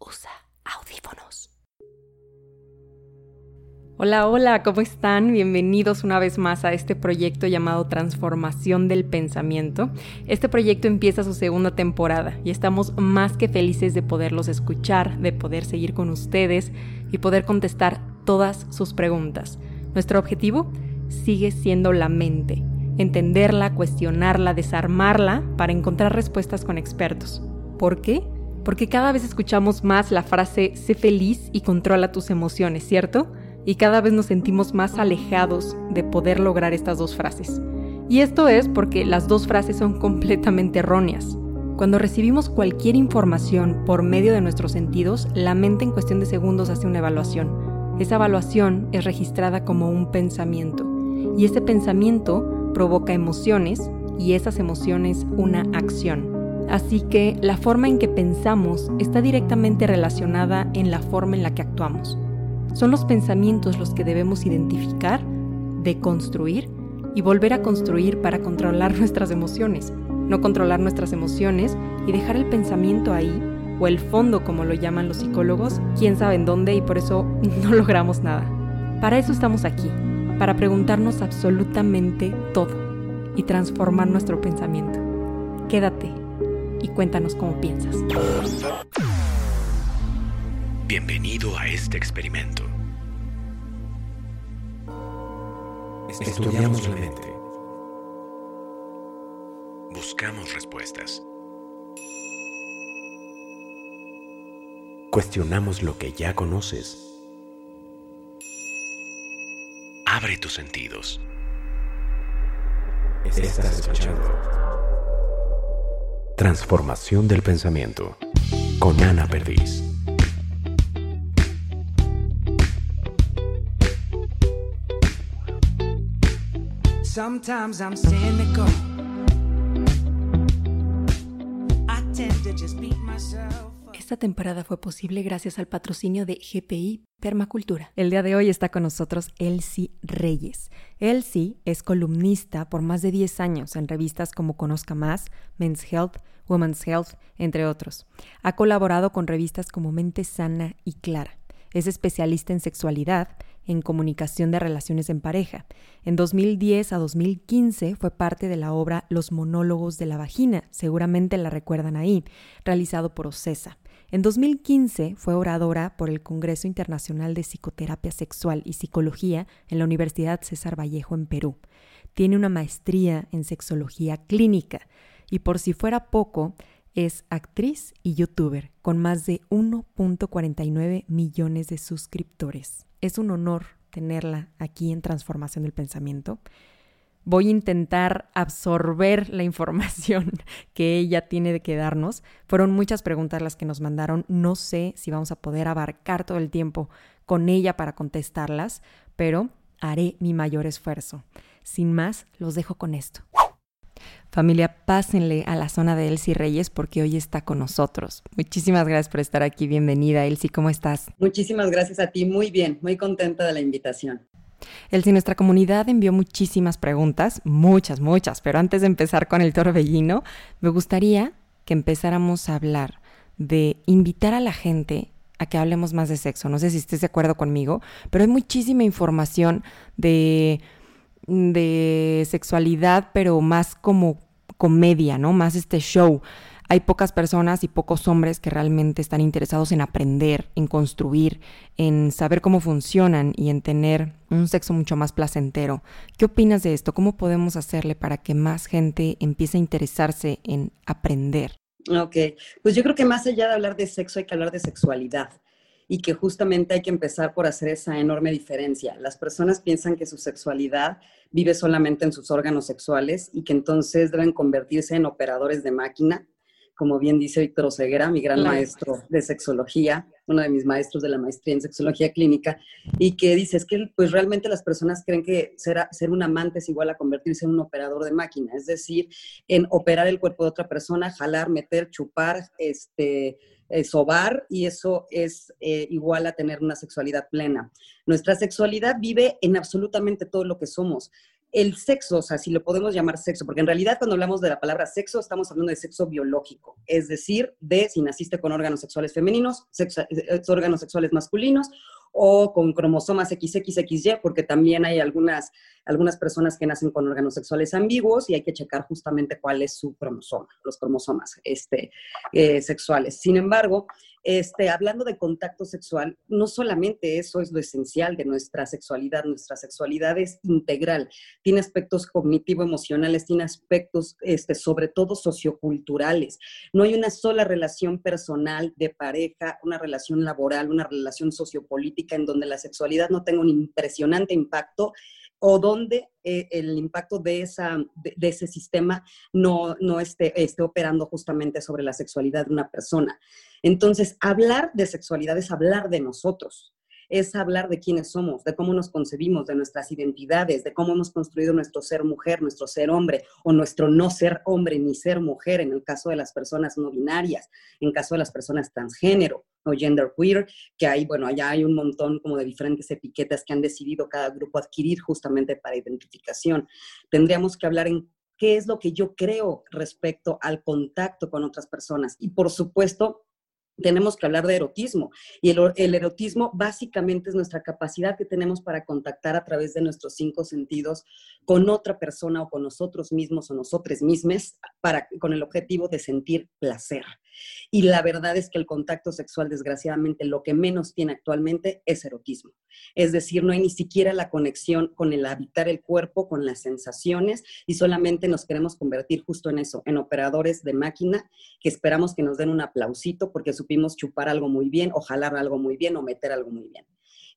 Usa audífonos. Hola, hola, ¿cómo están? Bienvenidos una vez más a este proyecto llamado Transformación del Pensamiento. Este proyecto empieza su segunda temporada y estamos más que felices de poderlos escuchar, de poder seguir con ustedes y poder contestar todas sus preguntas. Nuestro objetivo sigue siendo la mente, entenderla, cuestionarla, desarmarla para encontrar respuestas con expertos. ¿Por qué? Porque cada vez escuchamos más la frase sé feliz y controla tus emociones, ¿cierto? Y cada vez nos sentimos más alejados de poder lograr estas dos frases. Y esto es porque las dos frases son completamente erróneas. Cuando recibimos cualquier información por medio de nuestros sentidos, la mente en cuestión de segundos hace una evaluación. Esa evaluación es registrada como un pensamiento y ese pensamiento provoca emociones y esas emociones una acción. Así que la forma en que pensamos está directamente relacionada en la forma en la que actuamos. Son los pensamientos los que debemos identificar, deconstruir y volver a construir para controlar nuestras emociones, no controlar nuestras emociones y dejar el pensamiento ahí o el fondo como lo llaman los psicólogos, quién sabe en dónde y por eso no logramos nada. Para eso estamos aquí, para preguntarnos absolutamente todo y transformar nuestro pensamiento. Quédate y cuéntanos cómo piensas. Bienvenido a este experimento. Estudiamos la mente. Buscamos respuestas. Cuestionamos lo que ya conoces. Abre tus sentidos. Estás escuchando. Transformación del pensamiento con Ana Perdiz. Sometimes I'm. Esta temporada fue posible gracias al patrocinio de GPI Permacultura. El día de hoy está con nosotros Elsie Reyes. Elsie es columnista por más de 10 años en revistas como Conozca Más, Men's Health, Women's Health, entre otros. Ha colaborado con revistas como Mente Sana y Clara. Es especialista en sexualidad, en comunicación de relaciones en pareja. En 2010 a 2015 fue parte de la obra Los monólogos de la vagina, seguramente la recuerdan ahí, realizado por Ocesa. En 2015 fue oradora por el Congreso Internacional de Psicoterapia Sexual y Psicología en la Universidad César Vallejo en Perú. Tiene una maestría en sexología clínica y por si fuera poco, es actriz y youtuber con más de 1.49 millones de suscriptores. Es un honor tenerla aquí en Transformación del Pensamiento voy a intentar absorber la información que ella tiene que darnos. Fueron muchas preguntas las que nos mandaron. No sé si vamos a poder abarcar todo el tiempo con ella para contestarlas, pero haré mi mayor esfuerzo. Sin más, los dejo con esto. Familia, pásenle a la zona de Elsie Reyes porque hoy está con nosotros. Muchísimas gracias por estar aquí. Bienvenida, Elsie. ¿Cómo estás? Muchísimas gracias a ti. Muy bien, muy contenta de la invitación. Si nuestra comunidad envió muchísimas preguntas, muchas, muchas, pero antes de empezar con el torbellino, me gustaría que empezáramos a hablar de invitar a la gente a que hablemos más de sexo. No sé si estés de acuerdo conmigo, pero hay muchísima información de de sexualidad, pero más como comedia, ¿no? Más este show. Hay pocas personas y pocos hombres que realmente están interesados en aprender, en construir, en saber cómo funcionan y en tener un sexo mucho más placentero. ¿Qué opinas de esto? ¿Cómo podemos hacerle para que más gente empiece a interesarse en aprender? Ok, pues yo creo que más allá de hablar de sexo hay que hablar de sexualidad y que justamente hay que empezar por hacer esa enorme diferencia. Las personas piensan que su sexualidad vive solamente en sus órganos sexuales y que entonces deben convertirse en operadores de máquina, como bien dice Víctor Oseguera, mi gran maestro de sexología, uno de mis maestros de la maestría en sexología clínica, y que dice, es que pues realmente las personas creen que ser, ser un amante es igual a convertirse en un operador de máquina, es decir, en operar el cuerpo de otra persona, jalar, meter, chupar, este, eh, sobar y eso es eh, igual a tener una sexualidad plena. Nuestra sexualidad vive en absolutamente todo lo que somos. El sexo, o sea, si lo podemos llamar sexo, porque en realidad cuando hablamos de la palabra sexo estamos hablando de sexo biológico, es decir, de si naciste con órganos sexuales femeninos, eh, órganos sexuales masculinos o con cromosomas XXXY, porque también hay algunas, algunas personas que nacen con órganos sexuales ambiguos y hay que checar justamente cuál es su cromosoma, los cromosomas este, eh, sexuales. Sin embargo, este, hablando de contacto sexual, no solamente eso es lo esencial de nuestra sexualidad, nuestra sexualidad es integral, tiene aspectos cognitivo-emocionales, tiene aspectos este, sobre todo socioculturales. No hay una sola relación personal de pareja, una relación laboral, una relación sociopolítica en donde la sexualidad no tenga un impresionante impacto o donde eh, el impacto de, esa, de, ese sistema no, no esté, esté, operando justamente sobre la sexualidad de una persona. Entonces, hablar de sexualidad es hablar de nosotros, es hablar de quiénes somos, de cómo nos concebimos, de nuestras identidades, de cómo hemos construido nuestro ser mujer, nuestro ser hombre o nuestro no ser hombre ni ser mujer en el caso de las personas no binarias, en caso de las personas transgénero o genderqueer, que hay, bueno, allá hay un montón como de diferentes etiquetas que han decidido cada grupo adquirir justamente para identificación. Tendríamos que hablar en qué es lo que yo creo respecto al contacto con otras personas y por supuesto tenemos que hablar de erotismo. Y el, erotismo básicamente es nuestra capacidad que tenemos para contactar a través de nuestros cinco sentidos con otra persona o con nosotros mismos o nosotros mismas para, con el objetivo de sentir placer. Y la verdad es que el contacto sexual, desgraciadamente, lo que menos tiene actualmente es erotismo. Es decir, no hay ni siquiera la conexión con el habitar el cuerpo, con las sensaciones, y solamente nos queremos convertir justo en eso, en operadores de máquina que esperamos que nos den un aplausito porque supimos chupar algo muy bien, o jalar algo muy bien, o meter algo muy bien.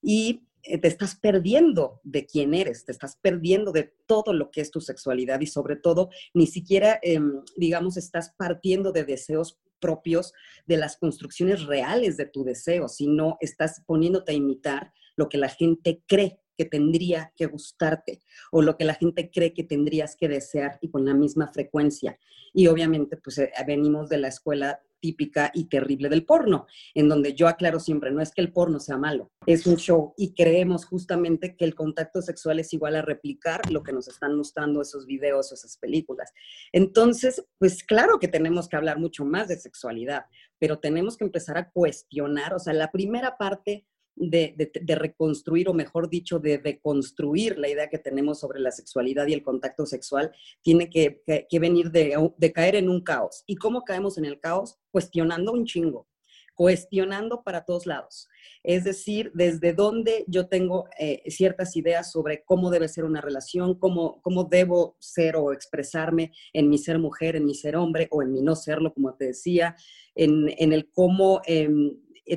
Y eh, te estás perdiendo de quién eres, te estás perdiendo de todo lo que es tu sexualidad y sobre todo ni siquiera, em, digamos, estás partiendo de deseos propios de las construcciones reales de tu deseo, sino estás poniéndote a imitar lo que la gente cree que tendría que gustarte o lo que la gente cree que tendrías que desear y con la misma frecuencia. Y obviamente, pues eh, venimos de la escuela típica y terrible del porno, en donde yo aclaro siempre, no es que el porno sea malo, es un show y creemos justamente que el contacto sexual es igual a replicar lo que nos están mostrando esos videos o esas películas. Entonces, pues claro que tenemos que hablar mucho más de sexualidad, pero tenemos que empezar a cuestionar, o sea, la primera parte de, reconstruir, o mejor dicho, de deconstruir la idea que tenemos sobre la sexualidad y el contacto sexual, tiene que, venir de, caer en un caos. ¿Y cómo caemos en el caos? Cuestionando un chingo, cuestionando para todos lados. Es decir, desde dónde yo tengo eh, ciertas ideas sobre cómo debe ser una relación, cómo, cómo debo ser o expresarme en mi ser mujer, en mi ser hombre o en mi no serlo, como te decía, en, el cómo eh,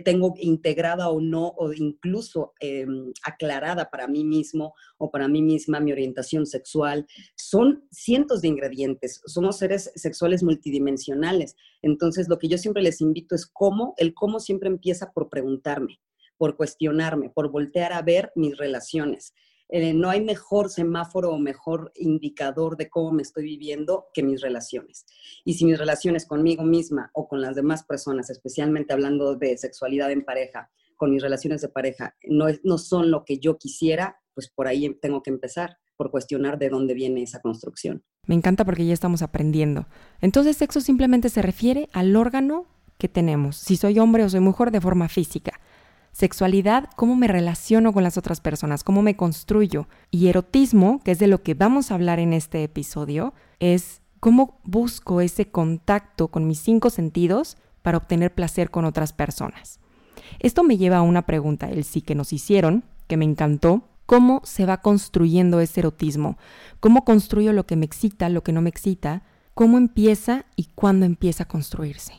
tengo integrada o no, o incluso em, aclarada para mí mismo o para mí misma mi orientación sexual. Son cientos de ingredientes, somos seres sexuales multidimensionales. Entonces, lo que yo siempre les invito es cómo, el cómo siempre empieza por preguntarme, por cuestionarme, por voltear a ver mis relaciones. No hay mejor semáforo o mejor indicador de cómo me estoy viviendo que mis relaciones. Y si mis relaciones conmigo misma o con las demás personas, especialmente hablando de sexualidad en pareja, con mis relaciones de pareja, no, no son lo que yo quisiera, pues por ahí tengo que empezar, por cuestionar de dónde viene esa construcción. Me encanta porque ya estamos aprendiendo. Entonces, sexo simplemente se refiere al órgano que tenemos, si soy hombre o soy mujer de forma física sexualidad, cómo me relaciono con las otras personas, cómo me construyo. Y erotismo, que es de lo que vamos a hablar en este episodio, es cómo busco ese contacto con mis cinco sentidos para obtener placer con otras personas. Esto me lleva a una pregunta, el sí que nos hicieron, que me encantó. ¿Cómo se va construyendo ese erotismo? ¿Cómo construyo lo que me excita, lo que no me excita? ¿Cómo empieza y cuándo empieza a construirse?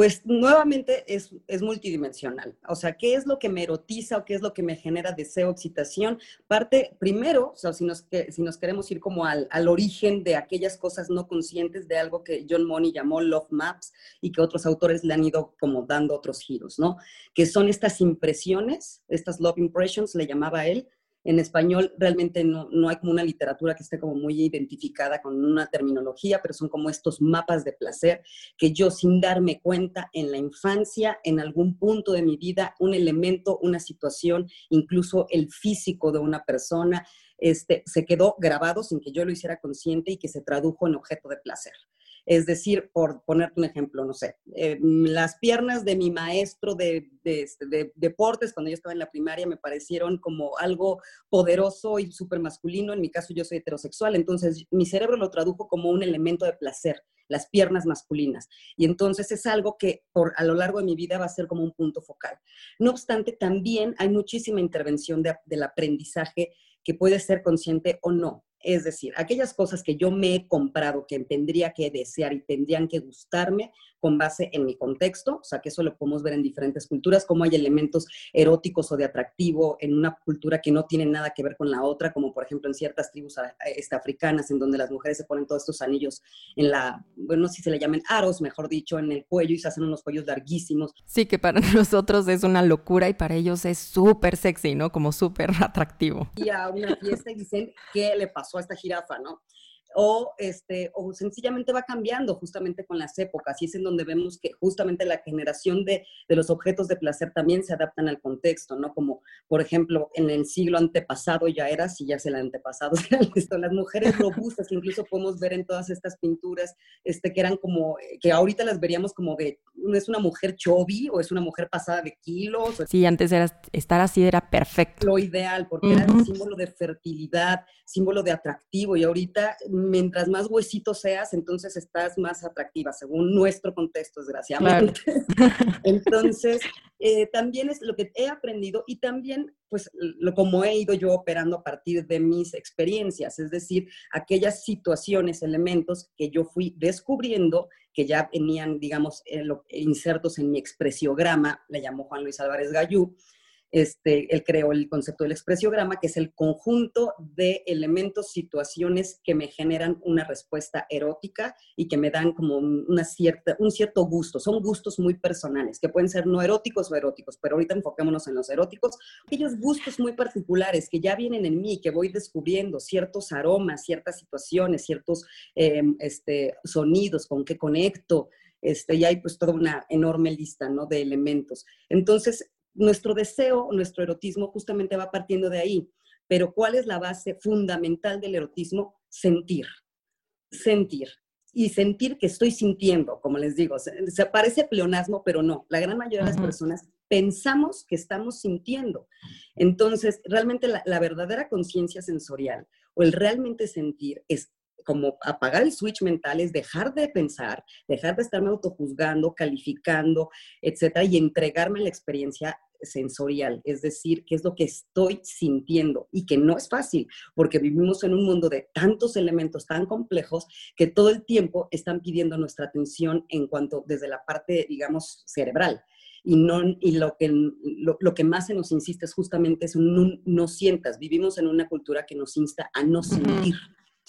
Pues nuevamente es, multidimensional. O sea, ¿qué es lo que me erotiza o qué es lo que me genera deseo, excitación? Parte, primero, o sea, si nos, si nos queremos ir como al, al, origen de aquellas cosas no conscientes de algo que John Money llamó love maps y que otros autores le han ido como dando otros giros, ¿no? Que son estas impresiones, estas love impressions, le llamaba él, En español realmente no, no, hay como una literatura que esté como muy identificada con una terminología, pero son como estos mapas de placer que yo sin darme cuenta en la infancia, en algún punto de mi vida, un elemento, una situación, incluso el físico de una persona, este, se quedó grabado sin que yo lo hiciera consciente y que se tradujo en objeto de placer. Es decir, por ponerte un ejemplo, no sé, eh, las piernas de mi maestro este, de, deportes cuando yo estaba en la primaria me parecieron como algo poderoso y súper masculino. En mi caso yo soy heterosexual, entonces mi cerebro lo tradujo como un elemento de placer, las piernas masculinas. Y entonces es algo que por, a lo largo de mi vida va a ser como un punto focal. No obstante, también hay muchísima intervención del aprendizaje que puede ser consciente o no. Es decir, aquellas cosas que yo me he comprado, que tendría que desear y tendrían que gustarme con base en mi contexto, o sea, que eso lo podemos ver en diferentes culturas, como hay elementos eróticos o de atractivo en una cultura que no tiene nada que ver con la otra, como por ejemplo en ciertas tribus este, africanas, en donde las mujeres se ponen todos estos anillos en la, bueno, si se le llaman aros, mejor dicho, en el cuello y se hacen unos cuellos larguísimos. Sí, que para nosotros es una locura y para ellos es súper sexy, ¿no? Como súper atractivo. Y a una fiesta y dicen, ¿qué le pasó? a esta jirafa, ¿no? O, este, o sencillamente va cambiando justamente con las épocas y es en donde vemos que justamente la generación de, de, los objetos de placer también se adaptan al contexto, ¿no? Como, por ejemplo, en el siglo antepasado ya era, si ya es el antepasado, las mujeres robustas que incluso podemos ver en todas estas pinturas, este, que eran como, que ahorita las veríamos como de, ¿es una mujer chovi o es una mujer pasada de kilos? Sí, antes era, estar así era perfecto. Lo ideal, porque era símbolo de fertilidad, símbolo de atractivo y ahorita mientras más huesito seas, entonces estás más atractiva, según nuestro contexto, desgraciadamente. entonces, eh, también es lo que he aprendido y también, pues, lo, como he ido yo operando a partir de mis experiencias, es decir, aquellas situaciones, elementos que yo fui descubriendo que ya venían, digamos, eh, insertos en mi expresiograma, le llamó Juan Luis Álvarez Gallú, este, él creó el concepto del expresiograma, que es el conjunto de elementos, situaciones que me generan una respuesta erótica y que me dan como una cierta, un cierto gusto. Son gustos muy personales, que pueden ser no eróticos o eróticos, pero ahorita enfoquémonos en los eróticos. Aquellos gustos muy particulares que ya vienen en mí, que voy descubriendo, ciertos aromas, ciertas situaciones, ciertos em, este, sonidos con que conecto, este, y hay pues toda una enorme lista, ¿no? De elementos. Entonces, nuestro deseo, nuestro erotismo justamente va partiendo de ahí. Pero ¿cuál es la base fundamental del erotismo? Sentir. Sentir. Y sentir que estoy sintiendo, como les digo. Se, parece pleonasmo, pero no. La gran mayoría de las personas pensamos que estamos sintiendo. Entonces, realmente la, la verdadera conciencia sensorial o el realmente sentir es como apagar el switch mental es dejar de pensar, dejar de estarme autojuzgando, calificando, etcétera, y entregarme la experiencia sensorial, es decir, qué es lo que estoy sintiendo y que no es fácil, porque vivimos en un mundo de tantos elementos tan complejos que todo el tiempo están pidiendo nuestra atención en cuanto desde la parte, digamos, cerebral. Y, no, y lo, que, lo, que más se nos insiste es justamente eso, no, no, sientas. Vivimos en una cultura que nos insta a no sentir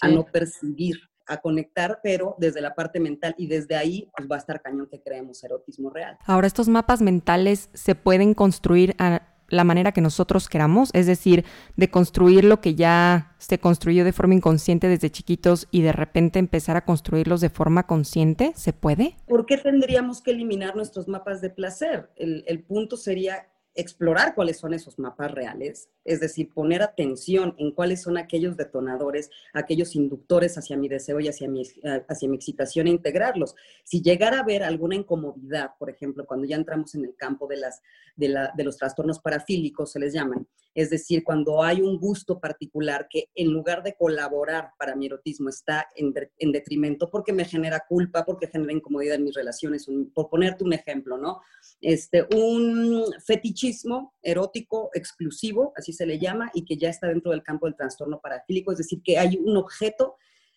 a no percibir, a conectar, pero desde la parte mental y desde ahí pues va a estar cañón que creemos erotismo real. Ahora, estos mapas mentales se pueden construir a la manera que nosotros queramos, es decir, de construir lo que ya se construyó de forma inconsciente desde chiquitos y de repente empezar a construirlos de forma consciente, ¿se puede? ¿Por qué tendríamos que eliminar nuestros mapas de placer? El, el punto sería explorar cuáles son esos mapas reales, es decir, poner atención en cuáles son aquellos detonadores, aquellos inductores hacia mi deseo y hacia mi, hacia mi excitación e integrarlos. Si llegara a haber alguna incomodidad, por ejemplo, cuando ya entramos en el campo de, las, de, la, de los trastornos parafílicos, se les llaman, es decir, cuando hay un gusto particular que en lugar de colaborar para mi erotismo está en, en detrimento porque me genera culpa, porque genera incomodidad en mis relaciones, por ponerte un ejemplo, ¿no? Este, un fetichismo erótico exclusivo, así se le llama, y que ya está dentro del campo del trastorno parafílico, es decir, que hay un objeto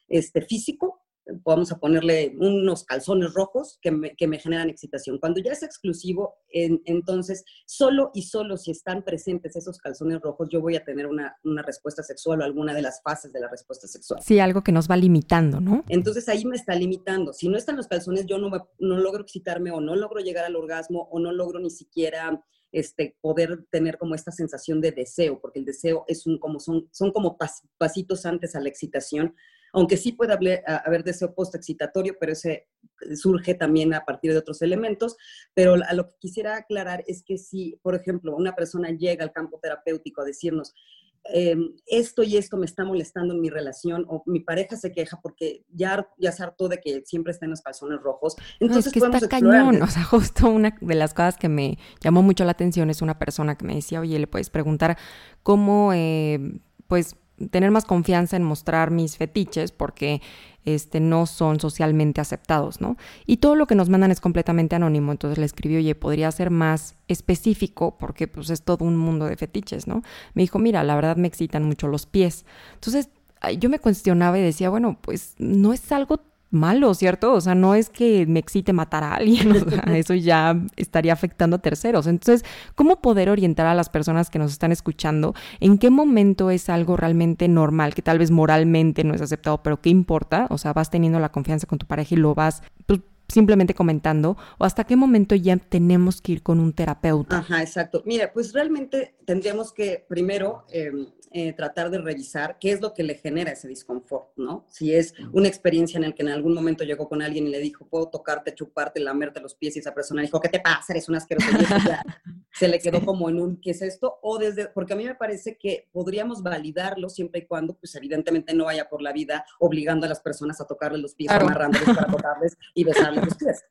este, físico vamos a ponerle unos calzones rojos que me, que me generan excitación. Cuando ya es exclusivo, entonces solo y solo si están presentes esos calzones rojos, yo voy a tener una, una, respuesta sexual o alguna de las fases de la respuesta sexual. Sí, algo que nos va limitando, ¿no? Entonces ahí me está limitando. Si no están los calzones, yo no, no logro excitarme o no logro llegar al orgasmo o no logro ni siquiera este, poder tener como esta sensación de deseo, porque el deseo es un, como son, son como pasitos antes a la excitación, aunque sí puede haber, deseo post-excitatorio, pero ese surge también a partir de otros elementos. Pero a lo que quisiera aclarar es que si, por ejemplo, una persona llega al campo terapéutico a decirnos, em, esto y esto me está molestando en mi relación o mi pareja se queja porque ya, ya se hartó de que siempre está en los calzones rojos. Entonces, es que está cañón. O sea, justo una de las cosas que me llamó mucho la atención es una persona que me decía, oye, le puedes preguntar cómo, eh, pues, tener más confianza en mostrar mis fetiches porque este, no son socialmente aceptados, ¿no? Y todo lo que nos mandan es completamente anónimo, entonces le escribí, oye, podría ser más específico porque pues es todo un mundo de fetiches, ¿no? Me dijo, mira, la verdad me excitan mucho los pies. Entonces yo me cuestionaba y decía, bueno, pues no es algo malo, ¿cierto? O sea, no es que me excite matar a alguien, o sea, eso ya estaría afectando a terceros. Entonces, ¿cómo poder orientar a las personas que nos están escuchando en qué momento es algo realmente normal, que tal vez moralmente no es aceptado, pero qué importa? O sea, vas teniendo la confianza con tu pareja y lo vas pues, simplemente comentando, o hasta qué momento ya tenemos que ir con un terapeuta. Ajá, exacto. Mira, pues realmente tendríamos que primero em, eh, tratar de revisar qué es lo que le genera ese disconfort, ¿no? Si es una experiencia en la que en algún momento llegó con alguien y le dijo, puedo tocarte, chuparte, lamerte los pies y esa persona dijo, ¿qué te pasa? Eres una asquerosa. se le quedó como en un, ¿qué es esto? O desde, porque a mí me parece que podríamos validarlo siempre y cuando, pues evidentemente no vaya por la vida obligando a las personas a tocarle los pies, amarrándoles para tocarles y besarles los pies.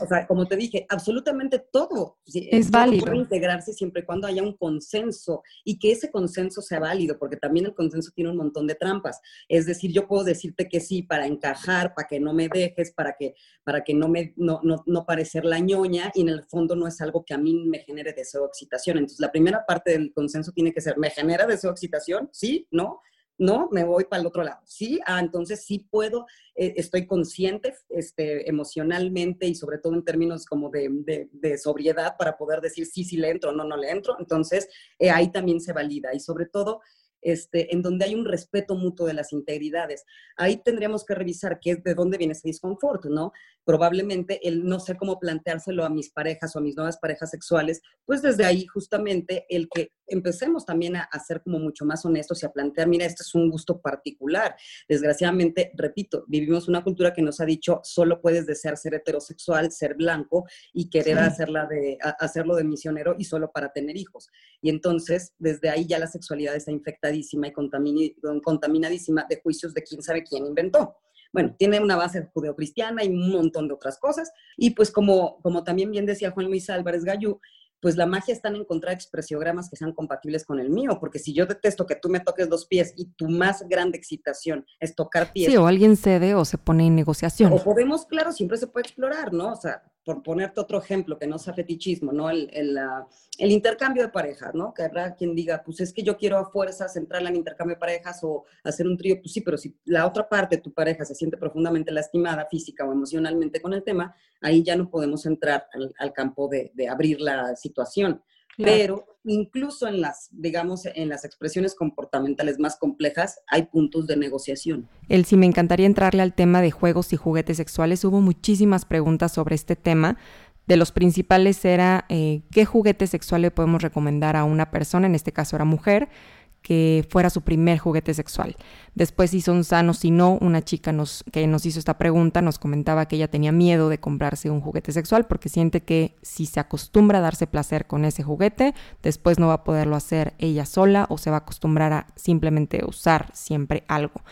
O sea, como te dije, absolutamente todo es válido. Puede integrarse siempre y cuando haya un consenso y que ese consenso sea válido, porque también el consenso tiene un montón de trampas. Es decir, yo puedo decirte que sí para encajar, para que no me dejes, para que, para que no me no, no, no parecer la ñoña y en el fondo no es algo que a mí me genere deseo o excitación. Entonces, la primera parte del consenso tiene que ser, ¿me genera deseo o excitación? ¿Sí? ¿No? ¿No? Me voy para el otro lado. Sí, ah, entonces sí puedo, eh, estoy consciente este, emocionalmente y sobre todo en términos como de, de, sobriedad para poder decir sí, sí le entro, no, no le entro. Entonces eh, ahí también se valida y sobre todo este, en donde hay un respeto mutuo de las integridades. Ahí tendríamos que revisar qué de dónde viene ese disconfort, ¿no? Probablemente el no sé cómo planteárselo a mis parejas o a mis nuevas parejas sexuales, pues desde ahí justamente el que empecemos también a, ser como mucho más honestos y a plantear, mira, este es un gusto particular. Desgraciadamente, repito, vivimos una cultura que nos ha dicho, solo puedes desear ser heterosexual, ser blanco y querer hacerla de, hacerlo de misionero y solo para tener hijos. Y entonces, desde ahí ya la sexualidad está infectada y contaminadísima de juicios de quién sabe quién inventó. Bueno, tiene una base judeocristiana y un montón de otras cosas. Y pues como, como también bien decía Juan Luis Álvarez Gallú, pues la magia está en encontrar expresiogramas que sean compatibles con el mío, porque si yo detesto que tú me toques dos pies y tu más grande excitación es tocar pies. Sí, o alguien cede o se pone en negociación. O podemos, claro, siempre se puede explorar, ¿no? O sea, por ponerte otro ejemplo que no sea fetichismo, ¿no? El, el, el intercambio de parejas, ¿no? Que habrá quien diga, pues es que yo quiero a fuerzas entrar en intercambio de parejas o hacer un trío, pues sí, pero si la otra parte, tu pareja, se siente profundamente lastimada física o emocionalmente con el tema, ahí ya no podemos entrar al, campo de, de, abrir la situación. Pero incluso en las, digamos, en las expresiones comportamentales más complejas hay puntos de negociación. El si me encantaría entrarle al tema de juegos y juguetes sexuales, hubo muchísimas preguntas sobre este tema. De los principales era eh, qué juguete sexual le podemos recomendar a una persona, en este caso era mujer, que fuera su primer juguete sexual. Después, si son sanos, si no, una chica nos, que nos hizo esta pregunta nos comentaba que ella tenía miedo de comprarse un juguete sexual porque siente que si se acostumbra a darse placer con ese juguete, después no va a poderlo hacer ella sola o se va a acostumbrar a simplemente usar siempre algo.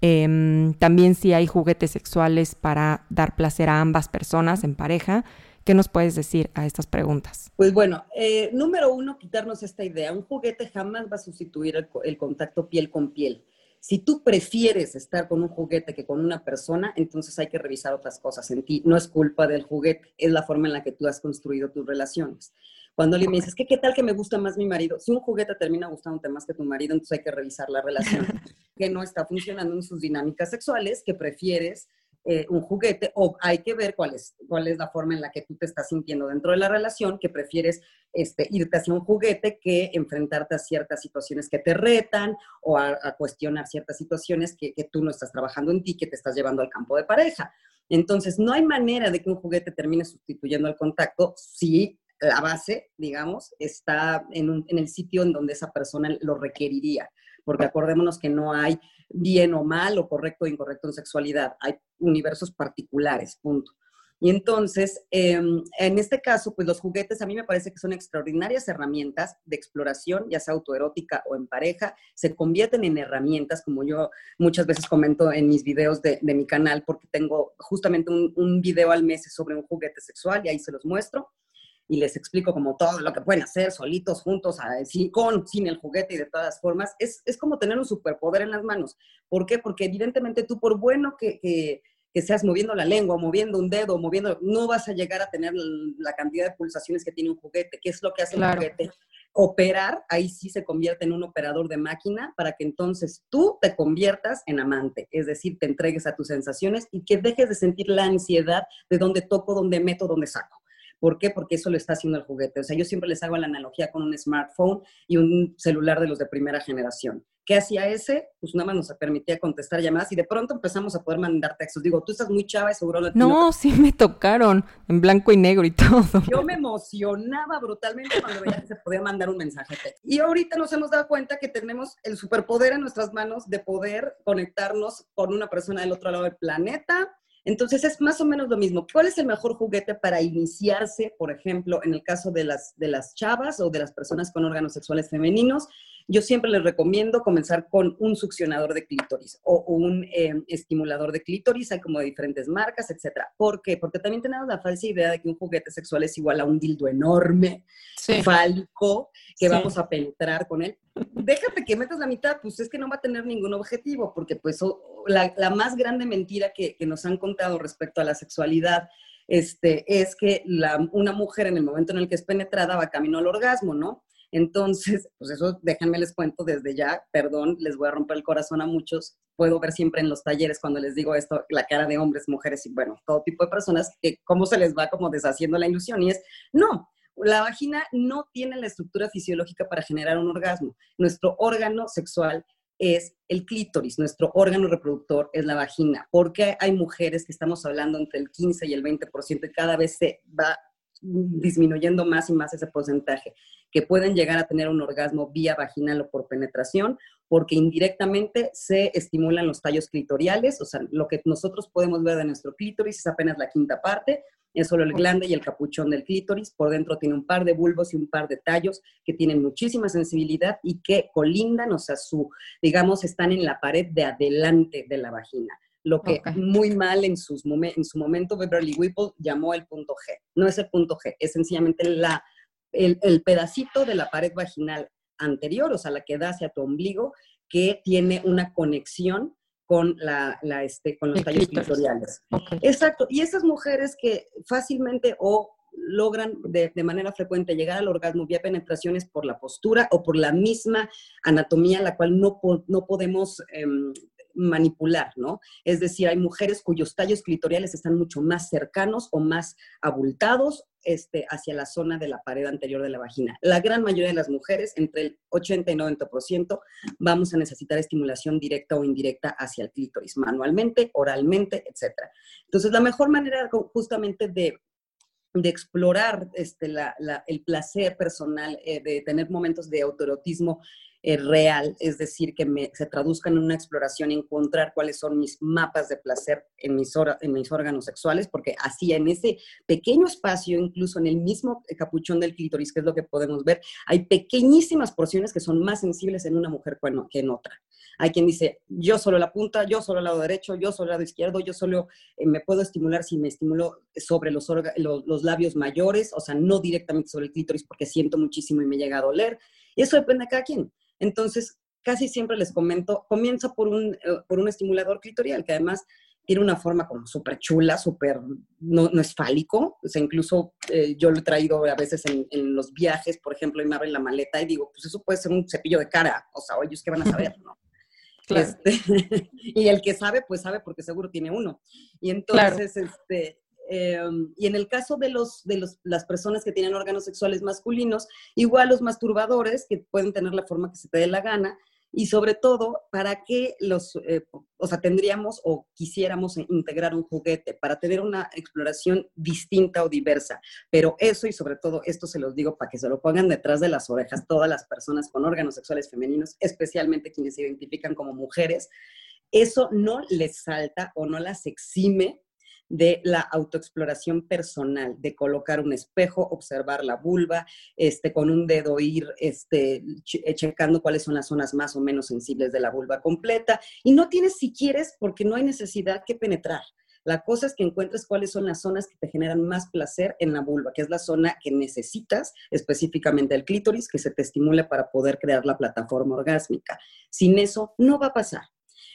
Em, también si hay juguetes sexuales para dar placer a ambas personas en pareja, ¿Qué nos puedes decir a estas preguntas? Pues bueno, eh, número uno, quitarnos esta idea. Un juguete jamás va a sustituir el, contacto piel con piel. Si tú prefieres estar con un juguete que con una persona, entonces hay que revisar otras cosas en ti. No es culpa del juguete, es la forma en la que tú has construido tus relaciones. Cuando le dices, ¿qué, ¿qué tal que me gusta más mi marido? Si un juguete termina gustándote más que tu marido, entonces hay que revisar la relación que no está funcionando en sus dinámicas sexuales, que prefieres eh, un juguete o hay que ver cuál es, cuál es la forma en la que tú te estás sintiendo dentro de la relación, que prefieres este, irte hacia un juguete que enfrentarte a ciertas situaciones que te retan o a, cuestionar ciertas situaciones que, que, tú no estás trabajando en ti, que te estás llevando al campo de pareja. Entonces, no hay manera de que un juguete termine sustituyendo al contacto si la base, digamos, está en, en el sitio en donde esa persona lo requeriría. Porque acordémonos que no hay bien o mal o correcto o incorrecto en sexualidad, hay universos particulares, punto. Y entonces, em, en este caso, pues los juguetes a mí me parece que son extraordinarias herramientas de exploración, ya sea autoerótica o en pareja, se convierten en herramientas, como yo muchas veces comento en mis videos de, mi canal, porque tengo justamente un, un, video al mes sobre un juguete sexual y ahí se los muestro y les explico como todo lo que pueden hacer solitos, juntos, con, sin el juguete y de todas formas. Es, es como tener un superpoder en las manos. ¿Por qué? Porque evidentemente tú, por bueno que, que que seas moviendo la lengua, moviendo un dedo, moviendo, no vas a llegar a tener la cantidad de pulsaciones que tiene un juguete. ¿Qué es lo que hace un juguete? Operar, ahí sí se convierte en un operador de máquina para que entonces tú te conviertas en amante, es decir, te entregues a tus sensaciones y que dejes de sentir la ansiedad de dónde toco, dónde meto, dónde saco. ¿Por qué? Porque eso lo está haciendo el juguete. O sea, yo siempre les hago la analogía con un smartphone y un celular de los de primera generación. ¿Qué hacía ese? Pues nada más nos permitía contestar llamadas y de pronto empezamos a poder mandar textos. Digo, tú estás muy chava y seguro lo No, sí me tocaron en blanco y negro y todo. Yo me emocionaba brutalmente cuando veía que se podía mandar un mensaje. Y ahorita nos hemos dado cuenta que tenemos el superpoder en nuestras manos de poder conectarnos con una persona del otro lado del planeta, entonces es más o menos lo mismo. ¿Cuál es el mejor juguete para iniciarse, por ejemplo, en el caso de las, de las chavas o de las personas con órganos sexuales femeninos? Yo siempre les recomiendo comenzar con un succionador de clítoris o un eh, estimulador de clítoris, hay como de diferentes marcas, etcétera. ¿Por qué? Porque también tenemos la falsa idea de que un juguete sexual es igual a un dildo enorme, fálico, que vamos a penetrar con él. Déjate que metas la mitad, pues es que no va a tener ningún objetivo, porque pues la, más grande mentira que, nos han contado respecto a la sexualidad este, es que una mujer en el momento en el que es penetrada va camino al orgasmo, ¿no? Entonces, pues eso déjenme les cuento desde ya, perdón, les voy a romper el corazón a muchos. Puedo ver siempre en los talleres cuando les digo esto, la cara de hombres, mujeres y bueno, todo tipo de personas, que cómo se les va como deshaciendo la ilusión. Y es, no, la vagina no tiene la estructura fisiológica para generar un orgasmo. Nuestro órgano sexual es el clítoris, nuestro órgano reproductor es la vagina. porque hay mujeres que estamos hablando entre el 15 y el 20% y cada vez se va disminuyendo más y más ese porcentaje, que pueden llegar a tener un orgasmo vía vaginal o por penetración, porque indirectamente se estimulan los tallos clitoriales, o sea, lo que nosotros podemos ver de nuestro clítoris es apenas la quinta parte, es solo el glande y el capuchón del clítoris, por dentro tiene un par de bulbos y un par de tallos que tienen muchísima sensibilidad y que colindan, o sea, su, digamos, están en la pared de adelante de la vagina lo que muy mal en, sus en su momento Beverly Whipple llamó el punto G. No es el punto G, es sencillamente la, el, pedacito de la pared vaginal anterior, o sea, la que da hacia tu ombligo, que tiene una conexión con, la, la este, con los tallos clitoriales. Exacto. Y esas mujeres que fácilmente o logran de, de, manera frecuente llegar al orgasmo vía penetraciones por la postura o por la misma anatomía, la cual no, no podemos em, manipular, ¿no? Es decir, hay mujeres cuyos tallos clitoriales están mucho más cercanos o más abultados este, hacia la zona de la pared anterior de la vagina. La gran mayoría de las mujeres, entre el 80 y 90%, vamos a necesitar estimulación directa o indirecta hacia el clítoris, manualmente, oralmente, etc. Entonces, la mejor manera justamente de de explorar este, el placer personal, eh, de tener momentos de autoerotismo eh, real, es decir, que me, se traduzca en una exploración, encontrar cuáles son mis mapas de placer en mis, en mis órganos sexuales, porque así en ese pequeño espacio, incluso en el mismo capuchón del clítoris, que es lo que podemos ver, hay pequeñísimas porciones que son más sensibles en una mujer que en otra. Hay quien dice, yo solo la punta, yo solo el lado derecho, yo solo el lado izquierdo, yo solo eh, me puedo estimular si me estimulo sobre los, los, labios mayores, o sea, no directamente sobre el clítoris porque siento muchísimo y me llega a doler. Eso depende de cada quien. Entonces, casi siempre les comento, comienza por un, eh, por un estimulador clitorial, que además tiene una forma como súper chula, súper, no, no, es fálico, o sea, incluso eh, yo lo he traído a veces en, en, los viajes, por ejemplo, y me abren la maleta y digo, pues eso puede ser un cepillo de cara, o sea, ellos qué van a saber, ¿no? Este, y el que sabe, pues sabe porque seguro tiene uno. Y entonces, este, em, y en el caso de, los, de los, las personas que tienen órganos sexuales masculinos, igual los masturbadores, que pueden tener la forma que se te dé la gana, y sobre todo, ¿para qué los, eh, o sea, tendríamos o quisiéramos integrar un juguete para tener una exploración distinta o diversa? Pero eso y sobre todo, esto se los digo para que se lo pongan detrás de las orejas todas las personas con órganos sexuales femeninos, especialmente quienes se identifican como mujeres, eso no les salta o no las exime de la autoexploración personal, de colocar un espejo, observar la vulva, este, con un dedo ir este, eh, checando cuáles son las zonas más o menos sensibles de la vulva completa. Y no tienes si quieres, porque no hay necesidad que penetrar. La cosa es que encuentres cuáles son las zonas que te generan más placer en la vulva, que es la zona que necesitas, específicamente el clítoris, que se te estimule para poder crear la plataforma orgásmica. Sin eso, no va a pasar.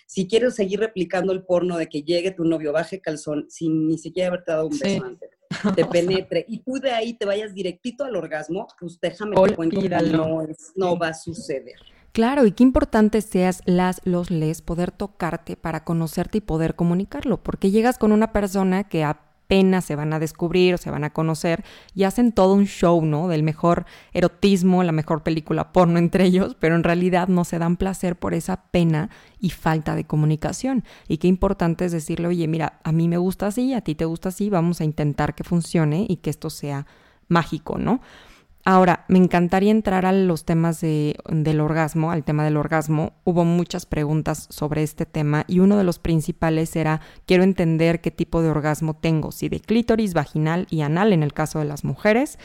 Si quieres seguir replicando el porno de que llegue tu novio, baje calzón, sin ni siquiera haberte dado un beso antes, te penetre y tú de ahí te vayas directito al orgasmo, pues déjame te cuento que no, no va a suceder. Claro, y qué importante seas las, los les, poder tocarte para conocerte y poder comunicarlo, porque llegas con una persona que apenas se van a descubrir o se van a conocer y hacen todo un show, ¿no? Del mejor erotismo, la mejor película porno entre ellos, pero en realidad no se dan placer por esa pena y falta de comunicación. Y qué importante es decirle, oye, mira, a mí me gusta así, a ti te gusta así, vamos a intentar que funcione y que esto sea mágico, ¿no? Ahora, me encantaría entrar a los temas de, del orgasmo, al tema del orgasmo. Hubo muchas preguntas sobre este tema y uno de los principales era, quiero entender qué tipo de orgasmo tengo, si de clítoris, vaginal y anal en el caso de las mujeres.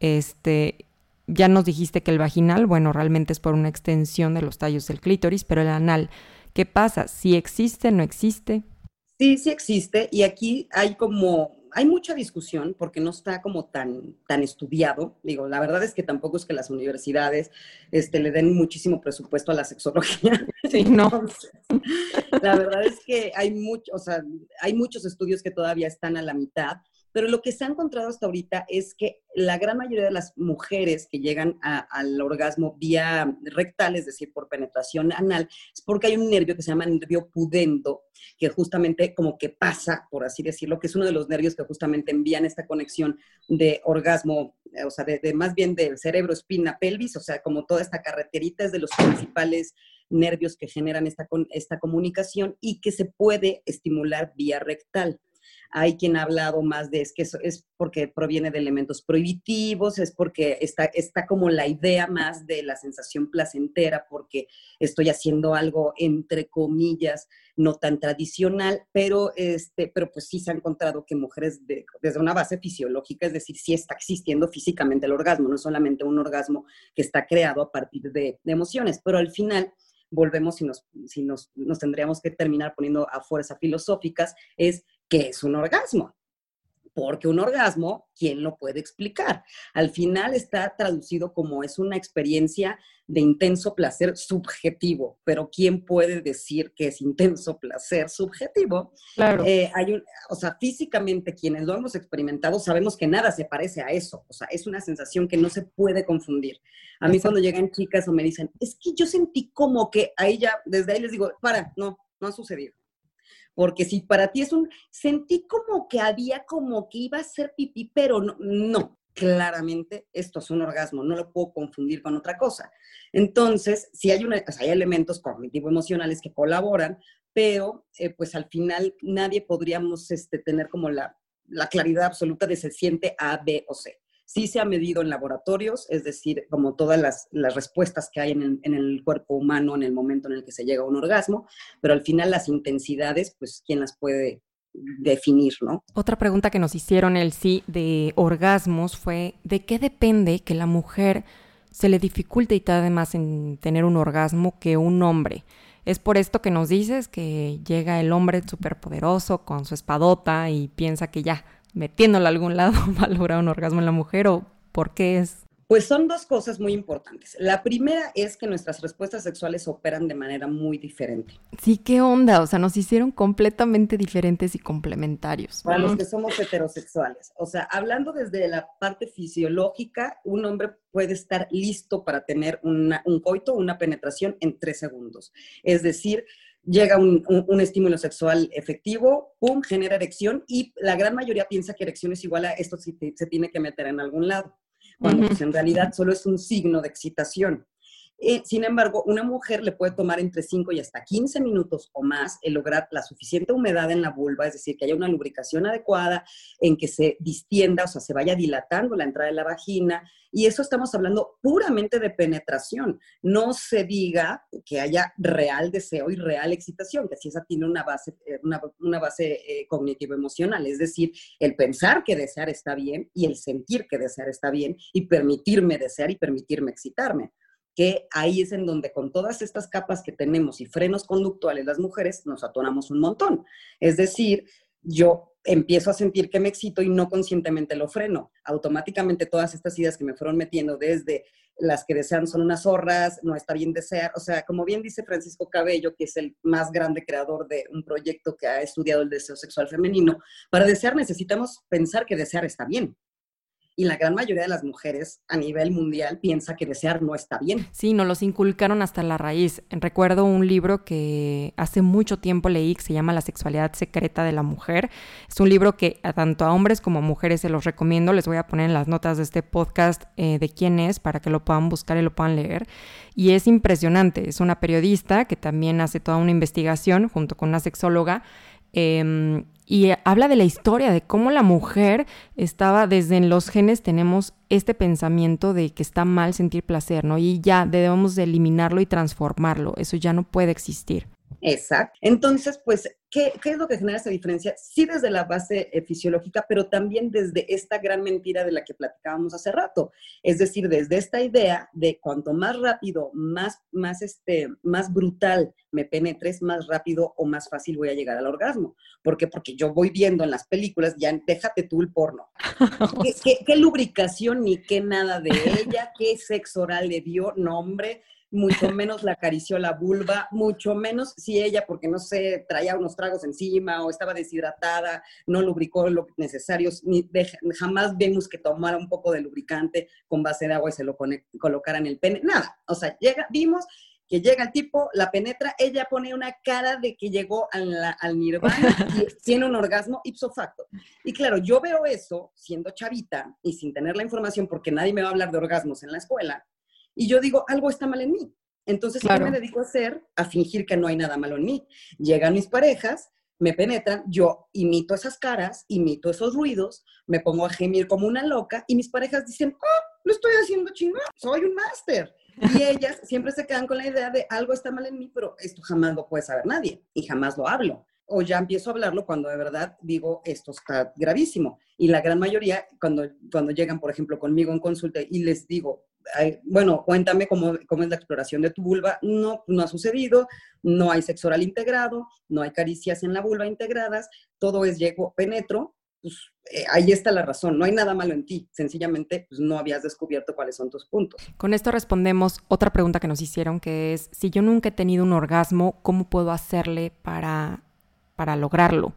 Este, ya nos dijiste que el vaginal, bueno, realmente es por una extensión de los tallos del clítoris, pero el anal, ¿qué pasa? ¿Si existe, no existe? Sí, sí existe y aquí hay como hay mucha discusión porque no está como tan, tan estudiado. Digo, la verdad es que tampoco es que las universidades este, le den muchísimo presupuesto a la sexología. Sí, no. la verdad es que hay, mucho, o sea, hay muchos estudios que todavía están a la mitad pero lo que se ha encontrado hasta ahorita es que la gran mayoría de las mujeres que llegan al orgasmo vía rectal, es decir, por penetración anal, es porque hay un nervio que se llama nervio pudendo, que justamente como que pasa, por así decirlo, que es uno de los nervios que justamente envían esta conexión de orgasmo, eh, o sea, de, más bien del cerebro, espina, pelvis, o sea, como toda esta carreterita es de los principales nervios que generan esta, esta comunicación y que se puede estimular vía rectal. Hay quien ha hablado más de es que es porque proviene de elementos prohibitivos, es porque está, está como la idea más de la sensación placentera, porque estoy haciendo algo entre comillas no tan tradicional, pero, este, pero pues sí se ha encontrado que mujeres desde una base fisiológica, es decir, sí está existiendo físicamente el orgasmo, no es solamente un orgasmo que está creado a partir de, de emociones, pero al final volvemos y nos, si nos, nos tendríamos que terminar poniendo a fuerza filosóficas, es ¿qué es un orgasmo? Porque un orgasmo, ¿quién lo puede explicar? Al final está traducido como es una experiencia de intenso placer subjetivo, pero ¿quién puede decir que es intenso placer subjetivo? Claro. Eh, hay un, o sea, físicamente quienes lo hemos experimentado sabemos que nada se parece a eso, o sea, es una sensación que no se puede confundir. A mí cuando llegan chicas o me dicen, es que yo sentí como que ahí ya, desde ahí les digo, para, no, no ha sucedido. Porque si para ti es un, sentí como que había como que iba a ser pipí, pero no, no, claramente esto es un orgasmo, no lo puedo confundir con otra cosa. Entonces, si hay, una, hay elementos cognitivo-emocionales que colaboran, pero eh, pues al final nadie podríamos este, tener como la, la claridad absoluta de se siente A, B o C. Sí se ha medido en laboratorios, es decir, como todas las, respuestas que hay en el, cuerpo humano en el momento en el que se llega a un orgasmo, pero al final las intensidades, pues, ¿quién las puede definir, ¿no? Otra pregunta que nos hicieron el sí de orgasmos fue, ¿de qué depende que la mujer se le dificulte y tarde más en tener un orgasmo que un hombre? Es por esto que nos dices que llega el hombre superpoderoso con su espadota y piensa que ya metiéndolo a algún lado va a lograr un orgasmo en la mujer o por qué es? Pues son dos cosas muy importantes. La primera es que nuestras respuestas sexuales operan de manera muy diferente. Sí, qué onda, o sea, nos hicieron completamente diferentes y complementarios. Para los que somos heterosexuales. O sea, hablando desde la parte fisiológica, un hombre puede estar listo para tener un coito, una penetración en tres segundos. Es decir, llega un, estímulo sexual efectivo, pum, genera erección y la gran mayoría piensa que erección es igual a esto se, se tiene que meter en algún lado, cuando pues, en realidad solo es un signo de excitación. Eh, sin embargo, una mujer le puede tomar entre 5 y hasta 15 minutos o más el lograr la suficiente humedad en la vulva, es decir, que haya una lubricación adecuada, en que se distienda, o sea, se vaya dilatando la entrada de la vagina. Y eso estamos hablando puramente de penetración. No se diga que haya real deseo y real excitación, que si esa tiene una base, eh, una, base eh, cognitivo-emocional, es decir, el pensar que desear está bien y el sentir que desear está bien y permitirme desear y permitirme excitarme que ahí es en donde con todas estas capas que tenemos y frenos conductuales las mujeres nos atoramos un montón. Es decir, yo empiezo a sentir que me excito y no conscientemente lo freno. Automáticamente todas estas ideas que me fueron metiendo desde las que desean son unas zorras, no está bien desear, o sea, como bien dice Francisco Cabello, que es el más grande creador de un proyecto que ha estudiado el deseo sexual femenino, para desear necesitamos pensar que desear está bien y la gran mayoría de las mujeres a nivel mundial piensa que desear no está bien. Sí, nos los inculcaron hasta la raíz. Recuerdo un libro que hace mucho tiempo leí que se llama La sexualidad secreta de la mujer. Es un libro que a tanto a hombres como a mujeres se los recomiendo. Les voy a poner en las notas de este podcast eh, de quién es para que lo puedan buscar y lo puedan leer. Y es impresionante. Es una periodista que también hace toda una investigación junto con una sexóloga. Eh, y habla de la historia, de cómo la mujer estaba, desde en los genes tenemos este pensamiento de que está mal sentir placer, ¿no? Y ya debemos de eliminarlo y transformarlo, eso ya no puede existir. Exacto. Entonces, pues, ¿qué, es lo que genera esa diferencia? Sí desde la base eh, fisiológica, pero también desde esta gran mentira de la que platicábamos hace rato. Es decir, desde esta idea de cuanto más rápido, más, más, este, más brutal me penetres, más rápido o más fácil voy a llegar al orgasmo. ¿Por qué? Porque yo voy viendo en las películas, ya déjate tú el porno. ¿Qué, qué lubricación ni qué nada de ella? ¿Qué sexo oral le dio? No, hombre mucho menos la acarició la vulva, mucho menos si ella, porque no sé, traía unos tragos encima o estaba deshidratada, no lubricó lo necesario, ni jamás vemos que tomara un poco de lubricante con base de agua y se lo colocara en el pene, nada, o sea, llega, vimos que llega el tipo, la penetra, ella pone una cara de que llegó al, al nirvana y tiene un orgasmo ipso facto. Y claro, yo veo eso siendo chavita y sin tener la información porque nadie me va a hablar de orgasmos en la escuela, y yo digo, algo está mal en mí. Entonces, ¿qué me dedico a hacer? A fingir que no hay nada malo en mí. Llegan mis parejas, me penetran, yo imito esas caras, imito esos ruidos, me pongo a gemir como una loca y mis parejas dicen, oh, lo estoy haciendo chingón, soy un máster. Y ellas siempre se quedan con la idea de algo está mal en mí, pero esto jamás lo puede saber nadie y jamás lo hablo. O ya empiezo a hablarlo cuando de verdad digo, esto está gravísimo. Y la gran mayoría, cuando, cuando llegan, por ejemplo, conmigo en consulta y les digo, bueno, cuéntame cómo, cómo, es la exploración de tu vulva. No, no ha sucedido, no hay sexo oral integrado, no hay caricias en la vulva integradas, todo es llego, penetro, pues eh, ahí está la razón, no hay nada malo en ti, sencillamente pues, no habías descubierto cuáles son tus puntos. Con esto respondemos otra pregunta que nos hicieron, que es, si yo nunca he tenido un orgasmo, ¿cómo puedo hacerle para, para lograrlo?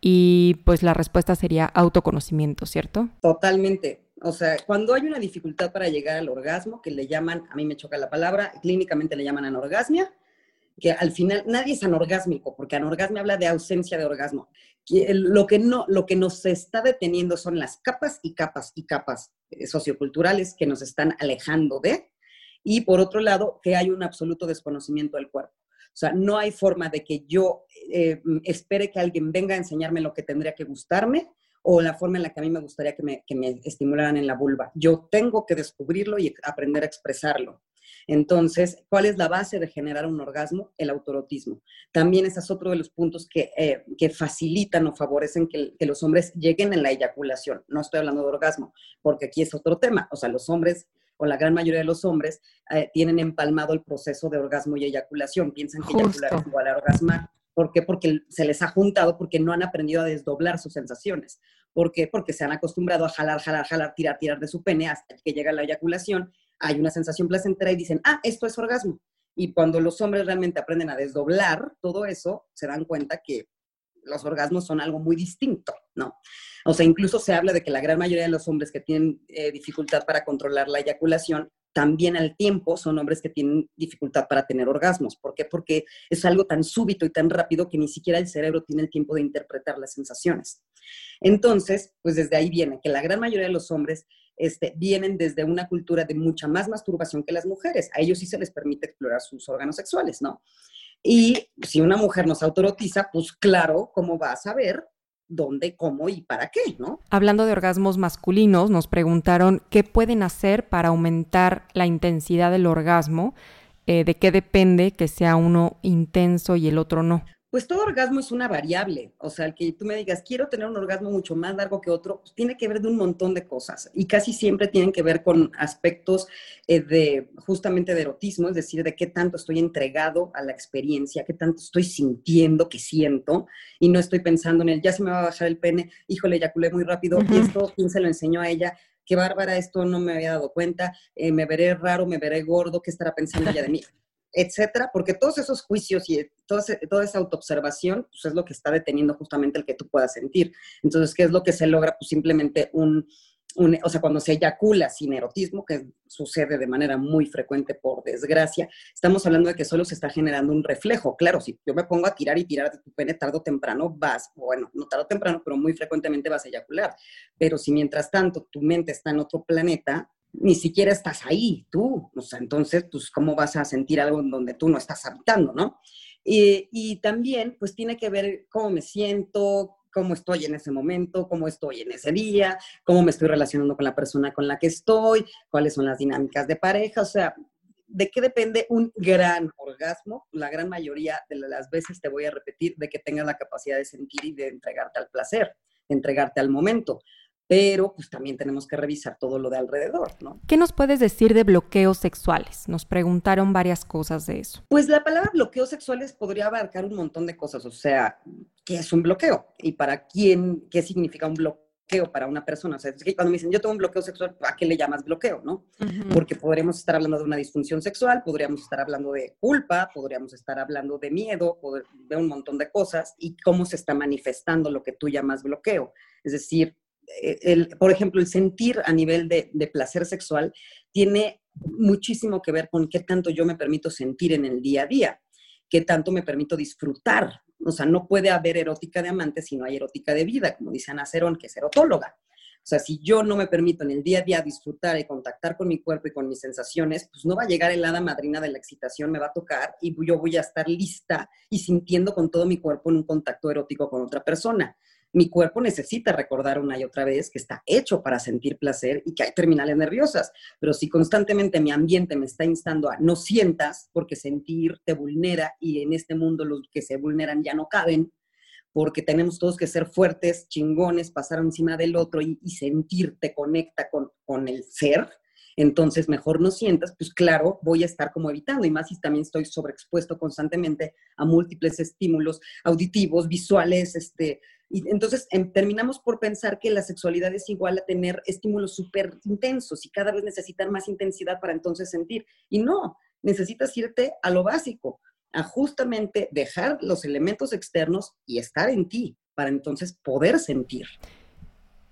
Y pues la respuesta sería autoconocimiento, ¿cierto? Totalmente. O sea, cuando hay una dificultad para llegar al orgasmo, que le llaman, a mí me choca la palabra, clínicamente le llaman anorgasmia, que al final nadie es anorgásmico, porque anorgasmia habla de ausencia de orgasmo. Lo que, no, lo que nos está deteniendo son las capas y capas y capas eh, socioculturales que nos están alejando de, y por otro lado, que hay un absoluto desconocimiento del cuerpo. O sea, no hay forma de que yo eh, espere que alguien venga a enseñarme lo que tendría que gustarme, o la forma en la que a mí me gustaría que me, que me estimularan en la vulva. Yo tengo que descubrirlo y aprender a expresarlo. Entonces, ¿cuál es la base de generar un orgasmo? El autorotismo. También ese es otro de los puntos que, eh, que facilitan o favorecen que, que, los hombres lleguen en la eyaculación. No estoy hablando de orgasmo, porque aquí es otro tema. O sea, los hombres o la gran mayoría de los hombres eh, tienen empalmado el proceso de orgasmo y eyaculación. Piensan que eyacular es igual a orgasmar. ¿Por qué? Porque se les ha juntado, porque no han aprendido a desdoblar sus sensaciones. ¿Por qué? Porque se han acostumbrado a jalar, jalar, jalar, tirar, tirar de su pene hasta que llega la eyaculación. Hay una sensación placentera y dicen, ah, esto es orgasmo. Y cuando los hombres realmente aprenden a desdoblar todo eso, se dan cuenta que los orgasmos son algo muy distinto, ¿no? O sea, incluso se habla de que la gran mayoría de los hombres que tienen eh, dificultad para controlar la eyaculación también al tiempo son hombres que tienen dificultad para tener orgasmos. ¿Por qué? Porque es algo tan súbito y tan rápido que ni siquiera el cerebro tiene el tiempo de interpretar las sensaciones. Entonces, pues desde ahí viene que la gran mayoría de los hombres este, vienen desde una cultura de mucha más masturbación que las mujeres. A ellos sí se les permite explorar sus órganos sexuales, ¿no? Y si una mujer nos autorotiza, pues claro, ¿cómo va a saber dónde, cómo y para qué, ¿no? Hablando de orgasmos masculinos, nos preguntaron qué pueden hacer para aumentar la intensidad del orgasmo, eh, de qué depende que sea uno intenso y el otro no. Pues todo orgasmo es una variable, o sea, el que tú me digas, quiero tener un orgasmo mucho más largo que otro, pues tiene que ver de un montón de cosas y casi siempre tienen que ver con aspectos eh, de justamente de erotismo, es decir, de qué tanto estoy entregado a la experiencia, qué tanto estoy sintiendo que siento y no estoy pensando en el, ya se me va a bajar el pene, híjole, eyaculé muy rápido, y esto, ¿quién se lo enseñó a ella? Qué bárbara, esto no me había dado cuenta, eh, me veré raro, me veré gordo, ¿qué estará pensando ella de mí? Etcétera, porque todos esos juicios y toda esa autoobservación, pues es lo que está deteniendo justamente el que tú puedas sentir. Entonces, ¿qué es lo que se logra? Pues simplemente un, un, o sea, cuando se eyacula sin erotismo, que sucede de manera muy frecuente por desgracia, estamos hablando de que solo se está generando un reflejo. Claro, si yo me pongo a tirar y tirar de tu pene tarde o temprano, vas, bueno, no tarde o temprano, pero muy frecuentemente vas a eyacular. Pero si mientras tanto tu mente está en otro planeta, ni siquiera estás ahí tú, o sea, entonces, pues, ¿cómo vas a sentir algo en donde tú no estás habitando, no? Y, también, pues, tiene que ver cómo me siento, cómo estoy en ese momento, cómo estoy en ese día, cómo me estoy relacionando con la persona con la que estoy, cuáles son las dinámicas de pareja, o sea, ¿de qué depende un gran orgasmo? La gran mayoría de las veces te voy a repetir de que tengas la capacidad de sentir y de entregarte al placer, de entregarte al momento pero pues también tenemos que revisar todo lo de alrededor, ¿no? ¿Qué nos puedes decir de bloqueos sexuales? Nos preguntaron varias cosas de eso. Pues la palabra bloqueos sexuales podría abarcar un montón de cosas, o sea, ¿qué es un bloqueo? Y para quién, ¿qué significa un bloqueo? para una persona. O sea, es que cuando me dicen, yo tengo un bloqueo sexual, ¿a qué le llamas bloqueo, no? Porque podríamos estar hablando de una disfunción sexual, podríamos estar hablando de culpa, podríamos estar hablando de miedo, de un montón de cosas y cómo se está manifestando lo que tú llamas bloqueo. Es decir, el, por ejemplo, el sentir a nivel de, placer sexual tiene muchísimo que ver con qué tanto yo me permito sentir en el día a día, qué tanto me permito disfrutar. O sea, no puede haber erótica de amante si no hay erótica de vida, como dice Ana Cerón, que es erotóloga. O sea, si yo no me permito en el día a día disfrutar y contactar con mi cuerpo y con mis sensaciones, pues no va a llegar el hada madrina de la excitación, me va a tocar y yo voy a estar lista y sintiendo con todo mi cuerpo en un contacto erótico con otra persona mi cuerpo necesita recordar una y otra vez que está hecho para sentir placer y que hay terminales nerviosas. Pero si constantemente mi ambiente me está instando a no sientas, porque sentir te vulnera y en este mundo los que se vulneran ya no caben, porque tenemos todos que ser fuertes, chingones, pasar encima del otro y, sentir te conecta con, con el ser, entonces mejor no sientas, pues claro, voy a estar como evitando, y más si también estoy sobreexpuesto constantemente a múltiples estímulos auditivos, visuales, este, y entonces em, terminamos por pensar que la sexualidad es igual a tener estímulos súper intensos y cada vez necesitar más intensidad para entonces sentir. Y no, necesitas irte a lo básico, a justamente dejar los elementos externos y estar en ti para entonces poder sentir.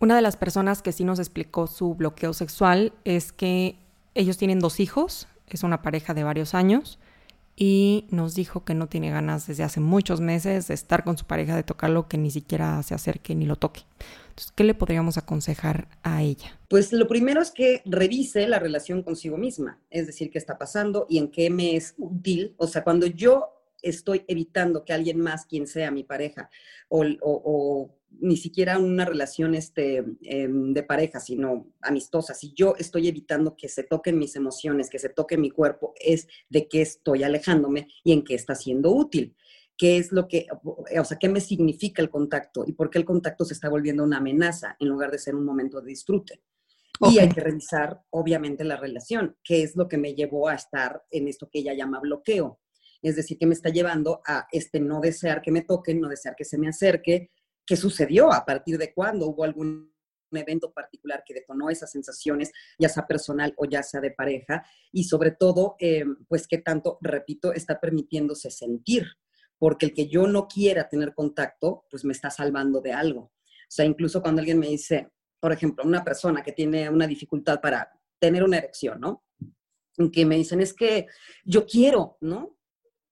Una de las personas que sí nos explicó su bloqueo sexual es que ellos tienen dos hijos, es una pareja de varios años, y nos dijo que no tiene ganas desde hace muchos meses de estar con su pareja, de tocarlo, que ni siquiera se acerque ni lo toque. Entonces, ¿qué le podríamos aconsejar a ella? Pues lo primero es que revise la relación consigo misma, es decir, qué está pasando y en qué me es útil. O sea, cuando yo estoy evitando que alguien más, quien sea mi pareja, o, o ni siquiera una relación este, em, de pareja, sino amistosa, si yo estoy evitando que se toquen mis emociones, que se toque mi cuerpo, es de qué estoy alejándome y en qué está siendo útil. ¿Qué es lo que, o sea, qué me significa el contacto y por qué el contacto se está volviendo una amenaza en lugar de ser un momento de disfrute? Y hay que revisar, obviamente, la relación, qué es lo que me llevó a estar en esto que ella llama bloqueo. Es decir, que me está llevando a este no desear que me toquen, no desear que se me acerque, qué sucedió, a partir de cuándo hubo algún evento particular que detonó esas sensaciones, ya sea personal o ya sea de pareja, y sobre todo, eh, pues qué tanto, repito, está permitiéndose sentir, porque el que yo no quiera tener contacto, pues me está salvando de algo. O sea, incluso cuando alguien me dice, por ejemplo, una persona que tiene una dificultad para tener una erección, ¿no? Que me dicen, es que yo quiero, ¿no?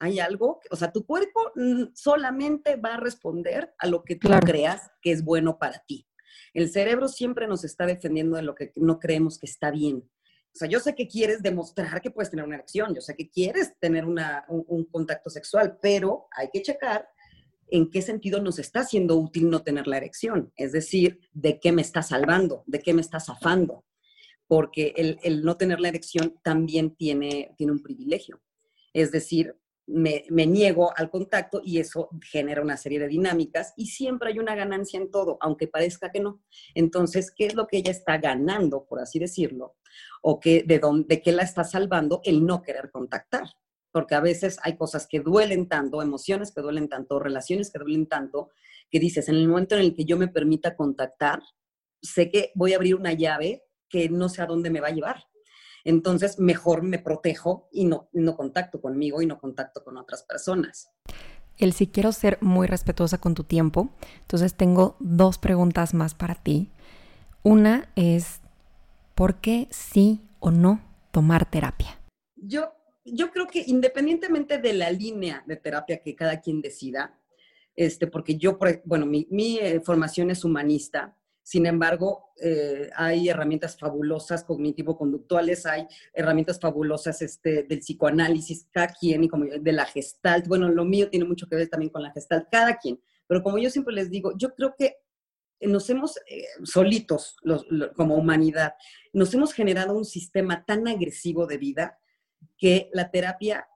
Hay algo, o sea, tu cuerpo solamente va a responder a lo que tú creas que es bueno para ti. El cerebro siempre nos está defendiendo de lo que no creemos que está bien. O sea, yo sé que quieres demostrar que puedes tener una erección, yo sé que quieres tener un, un, contacto sexual, pero hay que checar en qué sentido nos está siendo útil no tener la erección. Es decir, de qué me está salvando, de qué me está zafando. Porque el, el no tener la erección también tiene, tiene un privilegio. Es decir, me, niego al contacto y eso genera una serie de dinámicas y siempre hay una ganancia en todo, aunque parezca que no. Entonces, ¿qué es lo que ella está ganando, por así decirlo? ¿O que, de, dónde, qué la está salvando el no querer contactar? Porque a veces hay cosas que duelen tanto, emociones que duelen tanto, relaciones que duelen tanto, que dices, en el momento en el que yo me permita contactar, sé que voy a abrir una llave que no sé a dónde me va a llevar entonces, mejor me protejo y no, no contacto conmigo y no contacto con otras personas. El si quiero ser muy respetuosa con tu tiempo, entonces tengo dos preguntas más para ti. Una es, ¿por qué sí o no tomar terapia? Yo, yo creo que independientemente de la línea de terapia que cada quien decida, este, porque yo, bueno, mi, mi eh, formación es humanista, sin embargo, eh, hay herramientas fabulosas cognitivo-conductuales, hay herramientas fabulosas este, del psicoanálisis, cada quien, y de la gestalt. Bueno, lo mío tiene mucho que ver también con la gestalt, cada quien. Pero como yo siempre les digo, yo creo que nos hemos, eh, solitos como humanidad, nos hemos generado un sistema tan agresivo de vida que la terapia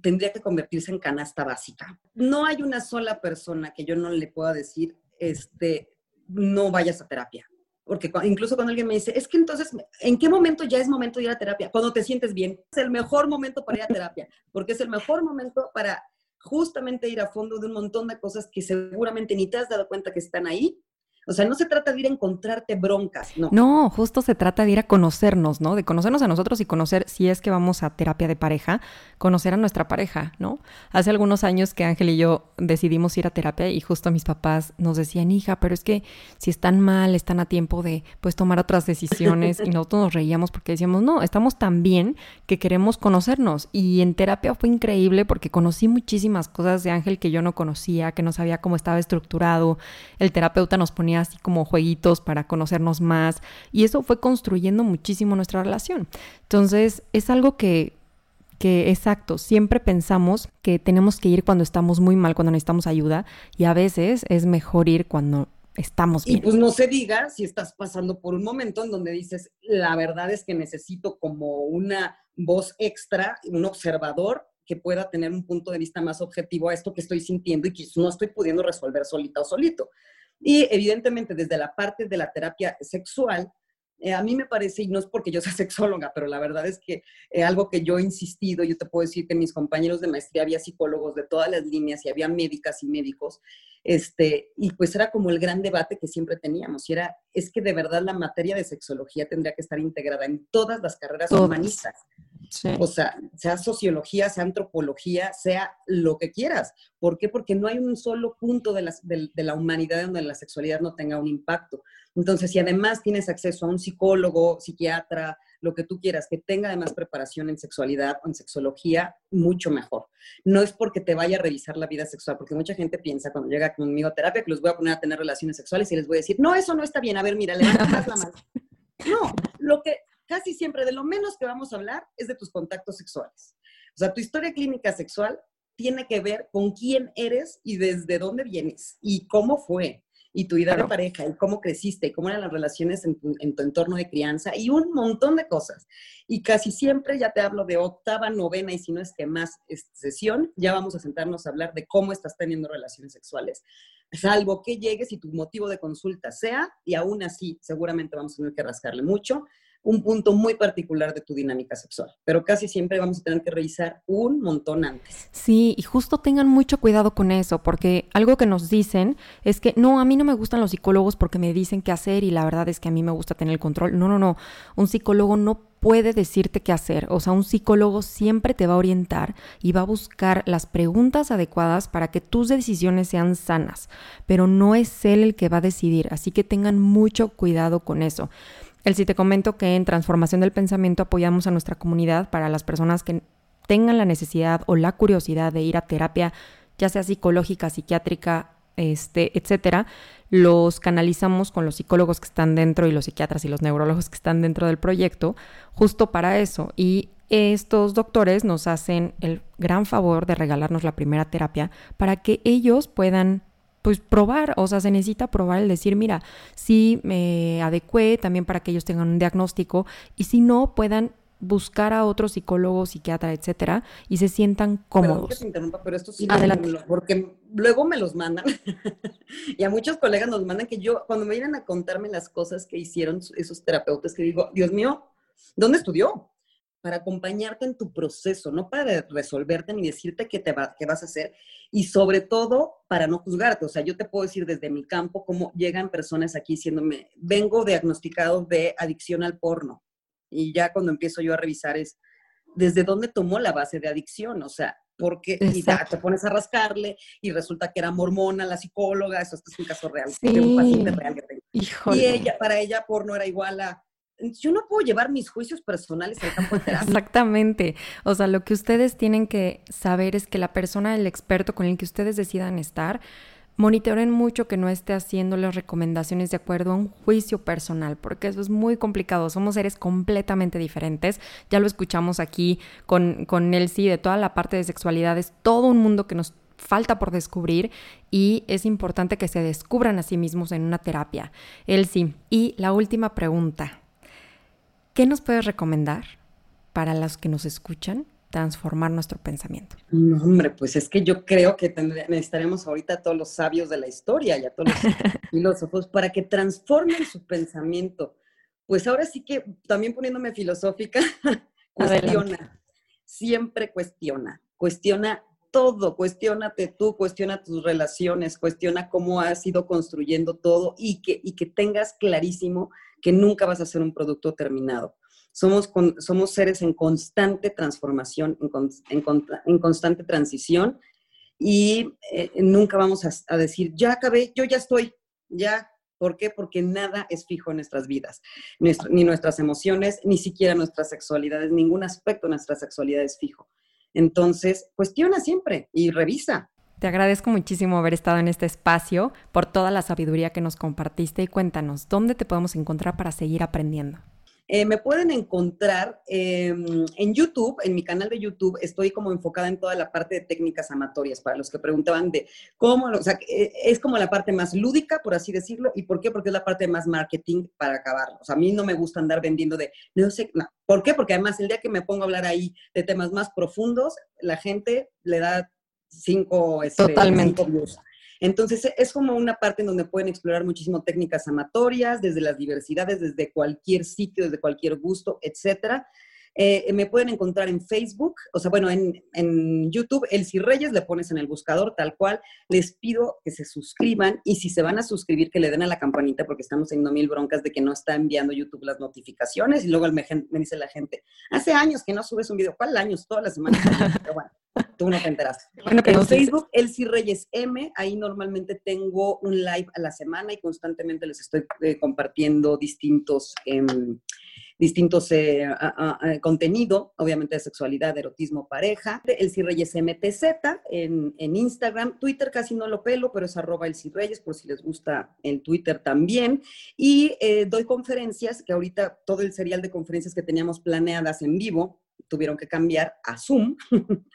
tendría que convertirse en canasta básica. No hay una sola persona que yo no le pueda decir, este, no vayas a terapia. Porque incluso cuando alguien me dice, es que entonces, ¿en qué momento ya es momento de ir a terapia? Cuando te sientes bien. Es el mejor momento para ir a terapia, porque es el mejor momento para justamente ir a fondo de un montón de cosas que seguramente ni te has dado cuenta que están ahí o sea, no se trata de ir a encontrarte broncas, no. No, justo se trata de ir a conocernos, ¿no? De conocernos a nosotros y conocer, si es que vamos a terapia de pareja, conocer a nuestra pareja, ¿no? Hace algunos años que Ángel y yo decidimos ir a terapia y justo mis papás nos decían, hija, pero es que si están mal, están a tiempo de, pues, tomar otras decisiones. y nosotros nos reíamos porque decíamos, no, estamos tan bien que queremos conocernos. Y en terapia fue increíble porque conocí muchísimas cosas de Ángel que yo no conocía, que no sabía cómo estaba estructurado. El terapeuta nos ponía así como jueguitos para conocernos más y eso fue construyendo muchísimo nuestra relación. Entonces es algo que que exacto, siempre pensamos que tenemos que ir cuando estamos muy mal, cuando necesitamos ayuda, y a veces es mejor ir cuando estamos bien. Y pues no se diga si estás pasando por un momento en donde dices, la verdad es que necesito como una voz extra, un observador que pueda tener un punto de vista más objetivo a esto que estoy sintiendo y que no estoy pudiendo resolver solita o solito. Y evidentemente desde la parte de la terapia sexual, eh, a mí me parece, y no es porque yo sea sexóloga, pero la verdad es que eh, algo que yo he insistido, yo te puedo decir que mis compañeros de maestría había psicólogos de todas las líneas y había médicas y médicos, este, y pues era como el gran debate que siempre teníamos, y era, es que de verdad la materia de sexología tendría que estar integrada en todas las carreras humanistas. O sea, sea sociología, sea antropología, sea lo que quieras. ¿Por qué? Porque no hay un solo punto de la, de, la humanidad donde la sexualidad no tenga un impacto. Entonces, si además tienes acceso a un psicólogo, psiquiatra, lo que tú quieras, que tenga además preparación en sexualidad o en sexología, mucho mejor. No es porque te vaya a revisar la vida sexual, porque mucha gente piensa cuando llega conmigo a terapia que los voy a poner a tener relaciones sexuales y les voy a decir, no, eso no está bien, a ver, mira, levanta la mano. No, lo que, casi siempre de lo menos que vamos a hablar es de tus contactos sexuales. O sea, tu historia clínica sexual tiene que ver con quién eres y desde dónde vienes y cómo fue y tu vida de pareja y cómo creciste y cómo eran las relaciones en tu, entorno de crianza y un montón de cosas. Y casi siempre ya te hablo de octava, novena y si no es que más sesión, ya vamos a sentarnos a hablar de cómo estás teniendo relaciones sexuales. Salvo que llegues y tu motivo de consulta sea, y aún así seguramente vamos a tener que rascarle mucho, un punto muy particular de tu dinámica sexual, pero casi siempre vamos a tener que revisar un montón antes. Sí, y justo tengan mucho cuidado con eso, porque algo que nos dicen es que no, a mí no me gustan los psicólogos porque me dicen qué hacer y la verdad es que a mí me gusta tener el control. No, no, no, un psicólogo no puede decirte qué hacer. O sea, un psicólogo siempre te va a orientar y va a buscar las preguntas adecuadas para que tus decisiones sean sanas, pero no es él el que va a decidir, así que tengan mucho cuidado con eso. El si te comento que en Transformación del Pensamiento apoyamos a nuestra comunidad para las personas que tengan la necesidad o la curiosidad de ir a terapia, ya sea psicológica, psiquiátrica, este, etcétera, los canalizamos con los psicólogos que están dentro y los psiquiatras y los neurólogos que están dentro del proyecto, justo para eso. Y estos doctores nos hacen el gran favor de regalarnos la primera terapia para que ellos puedan pues probar, o sea, se necesita probar el decir, mira, si me adecué también para que ellos tengan un diagnóstico y si no puedan buscar a otro psicólogo, psiquiatra, etcétera, y se sientan cómodos. Interrumpa, pero esto sí, Adelante. porque luego me los mandan, y a muchos colegas nos mandan que yo, cuando me vienen a contarme las cosas que hicieron esos terapeutas, que digo, Dios mío, ¿dónde estudió? Para acompañarte en tu proceso, no para resolverte ni decirte qué, te va, qué vas a hacer, y sobre todo para no juzgarte. O sea, yo te puedo decir desde mi campo cómo llegan personas aquí diciéndome, vengo diagnosticado de adicción al porno y ya cuando empiezo yo a revisar es, ¿desde dónde tomó la base de adicción? O sea, porque y ya te pones a rascarle y resulta que era mormona la psicóloga, eso es un caso real, de un paciente real que tengo. Y ella, para ella porno era igual a yo no puedo llevar mis juicios personales al campo de terapia. Exactamente. O sea, lo que ustedes tienen que saber es que la persona, el experto con el que ustedes decidan estar, monitoren mucho que no esté haciendo las recomendaciones de acuerdo a un juicio personal, porque eso es muy complicado. Somos seres completamente diferentes. Ya lo escuchamos aquí con, con Elsie, de toda la parte de sexualidad. Es todo un mundo que nos falta por descubrir y es importante que se descubran a sí mismos en una terapia. Elsie, y la última pregunta. ¿Qué nos puedes recomendar para los que nos escuchan transformar nuestro pensamiento? hombre, pues es que yo creo que necesitaremos ahorita a todos los sabios de la historia y a todos los filósofos para que transformen su pensamiento. Pues ahora sí que, también poniéndome filosófica, cuestiona, siempre cuestiona, cuestiona todo, cuestionate tú, cuestiona tus relaciones, cuestiona cómo has ido construyendo todo y que, y que tengas clarísimo que nunca vas a ser un producto terminado. Somos, somos seres en constante transformación, en, en, constante transición y eh, nunca vamos a, decir, ya acabé, yo ya estoy, ya. ¿Por qué? Porque nada es fijo en nuestras vidas, ni nuestras emociones, ni siquiera nuestras sexualidades, ningún aspecto de nuestra sexualidad es fijo. Entonces, cuestiona siempre y revisa. Te agradezco muchísimo haber estado en este espacio, por toda la sabiduría que nos compartiste y cuéntanos, ¿dónde te podemos encontrar para seguir aprendiendo? Eh, me pueden encontrar em, en YouTube, en mi canal de YouTube, estoy como enfocada en toda la parte de técnicas amatorias, para los que preguntaban de cómo, o sea, eh, es como la parte más lúdica, por así decirlo, ¿y por qué? Porque es la parte más marketing para acabarlo. O sea, a mí no me gusta andar vendiendo de, no sé. ¿por qué? Porque además el día que me pongo a hablar ahí de temas más profundos, la gente le da cinco, este, Totalmente. Entonces, es como una parte en donde pueden explorar muchísimo técnicas amatorias, desde las diversidades, desde cualquier sitio, desde cualquier gusto, etcétera. Eh, me pueden encontrar en Facebook, o sea, bueno, en, en YouTube, Elsie Reyes, le pones en el buscador tal cual. Les pido que se suscriban y si se van a suscribir, que le den a la campanita porque estamos teniendo mil broncas de que no está enviando YouTube las notificaciones y luego me, me dice la gente, hace años que no subes un video. ¿Cuál años? Todas las semanas. Pero bueno, tú no te enteras. Bueno, en Facebook, Elsie Reyes M, ahí normalmente tengo un live a la semana y constantemente les estoy eh, compartiendo distintos... Eh, distintos eh, contenido, obviamente de sexualidad, erotismo, pareja. El Reyes MTZ en, en, Instagram. Twitter casi no lo pelo, pero es arroba el Reyes, por si les gusta el Twitter también. Y eh, doy conferencias, que ahorita todo el serial de conferencias que teníamos planeadas en vivo, tuvieron que cambiar a Zoom.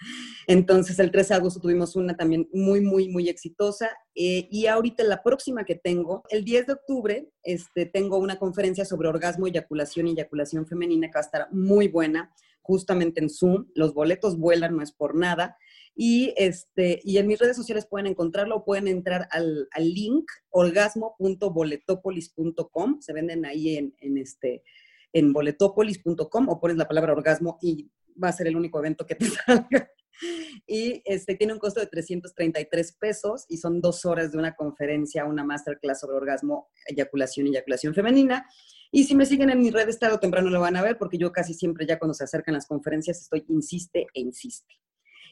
Entonces, el 13 de agosto tuvimos una también muy, muy, muy exitosa. Eh, y ahorita la próxima que tengo, el 10 de octubre, este, tengo una conferencia sobre orgasmo, eyaculación y eyaculación femenina que va a estar muy buena, justamente en Zoom. Los boletos vuelan, no es por nada. Y, este, y en mis redes sociales pueden encontrarlo o pueden entrar al, al link orgasmo.boletopolis.com. Se venden ahí en, en este en boletopolis.com o pones la palabra orgasmo y va a ser el único evento que te salga. Y este, tiene un costo de 333 pesos y son dos horas de una conferencia, una masterclass sobre orgasmo, eyaculación y eyaculación femenina. Y si me siguen en mi red, tarde o temprano lo van a ver porque yo casi siempre ya cuando se acercan las conferencias estoy insiste e insiste.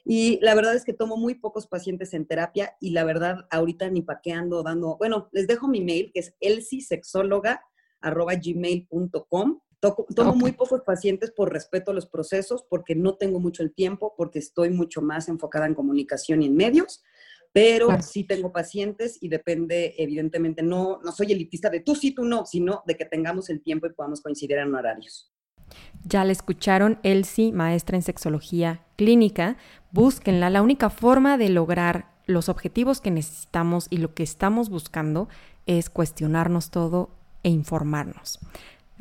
Y la verdad es que tomo muy pocos pacientes en terapia y la verdad ahorita ni paqueando, dando, bueno, les dejo mi mail que es elsisexóloga.gmail.com Tomo muy pocos pacientes por respeto a los procesos, porque no tengo mucho el tiempo, porque estoy mucho más enfocada en comunicación y en medios, pero sí tengo pacientes y depende, evidentemente, no, no soy elitista de tú sí, tú no, sino de que tengamos el tiempo y podamos coincidir en horarios. Ya la escucharon, Elsie, maestra en sexología clínica. Búsquenla. La única forma de lograr los objetivos que necesitamos y lo que estamos buscando es cuestionarnos todo e informarnos.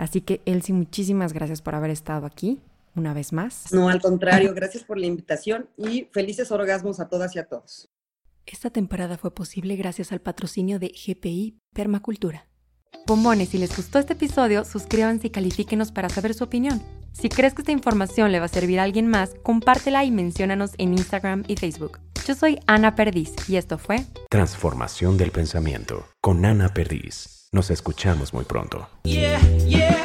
Así que, Elsie, muchísimas gracias por haber estado aquí una vez más. No, al contrario, gracias por la invitación y felices orgasmos a todas y a todos. Esta temporada fue posible gracias al patrocinio de GPI Permacultura. Bombones, si les gustó este episodio, suscríbanse y califíquenos para saber su opinión. Si crees que esta información le va a servir a alguien más, compártela y menciónanos en Instagram y Facebook. Yo soy Ana Perdiz y esto fue Transformación del Pensamiento con Ana Perdiz. Nos escuchamos muy pronto. Yeah, yeah.